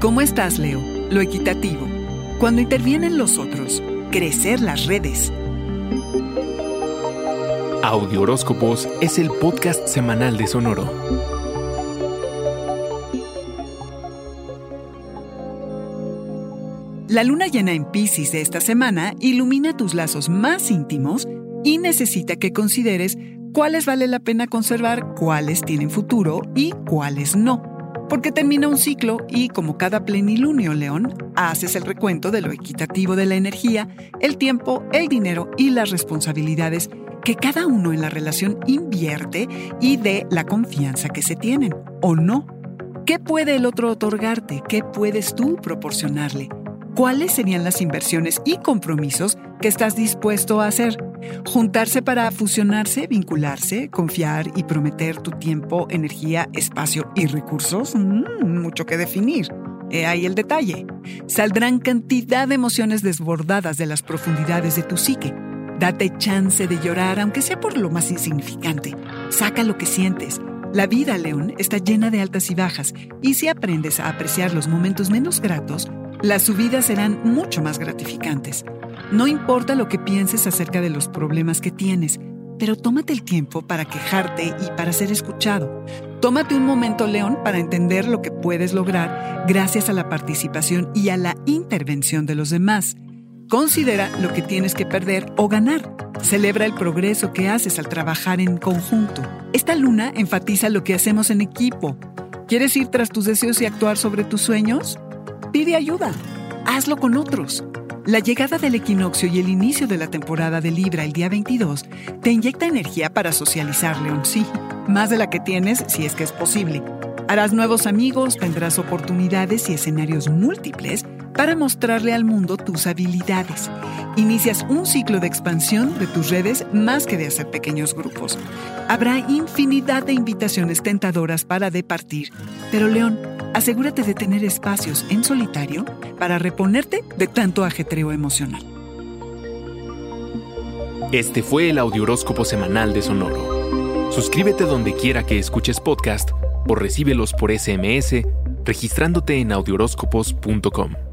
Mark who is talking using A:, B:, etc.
A: ¿Cómo estás, Leo? Lo equitativo. Cuando intervienen los otros, crecer las redes.
B: Audio Horóscopos es el podcast semanal de Sonoro.
A: La luna llena en Pisces de esta semana ilumina tus lazos más íntimos y necesita que consideres cuáles vale la pena conservar, cuáles tienen futuro y cuáles no. Porque termina un ciclo y, como cada plenilunio, León, haces el recuento de lo equitativo de la energía, el tiempo, el dinero y las responsabilidades que cada uno en la relación invierte y de la confianza que se tienen, o no. ¿Qué puede el otro otorgarte? ¿Qué puedes tú proporcionarle? ¿Cuáles serían las inversiones y compromisos que estás dispuesto a hacer? Juntarse para fusionarse, vincularse, confiar y prometer tu tiempo, energía, espacio y recursos. Mm, mucho que definir. He ahí el detalle. Saldrán cantidad de emociones desbordadas de las profundidades de tu psique. Date chance de llorar, aunque sea por lo más insignificante. Saca lo que sientes. La vida, León, está llena de altas y bajas, y si aprendes a apreciar los momentos menos gratos, las subidas serán mucho más gratificantes. No importa lo que pienses acerca de los problemas que tienes, pero tómate el tiempo para quejarte y para ser escuchado. Tómate un momento, León, para entender lo que puedes lograr gracias a la participación y a la intervención de los demás. Considera lo que tienes que perder o ganar. Celebra el progreso que haces al trabajar en conjunto. Esta luna enfatiza lo que hacemos en equipo. ¿Quieres ir tras tus deseos y actuar sobre tus sueños? Pide ayuda. Hazlo con otros. La llegada del equinoccio y el inicio de la temporada de Libra el día 22 te inyecta energía para socializar, León, sí, más de la que tienes si es que es posible. Harás nuevos amigos, tendrás oportunidades y escenarios múltiples para mostrarle al mundo tus habilidades. Inicias un ciclo de expansión de tus redes más que de hacer pequeños grupos. Habrá infinidad de invitaciones tentadoras para departir, pero León, asegúrate de tener espacios en solitario para reponerte de tanto ajetreo emocional.
B: Este fue el Audioróscopo Semanal de Sonoro. Suscríbete donde quiera que escuches podcast o recíbelos por SMS registrándote en audioróscopos.com.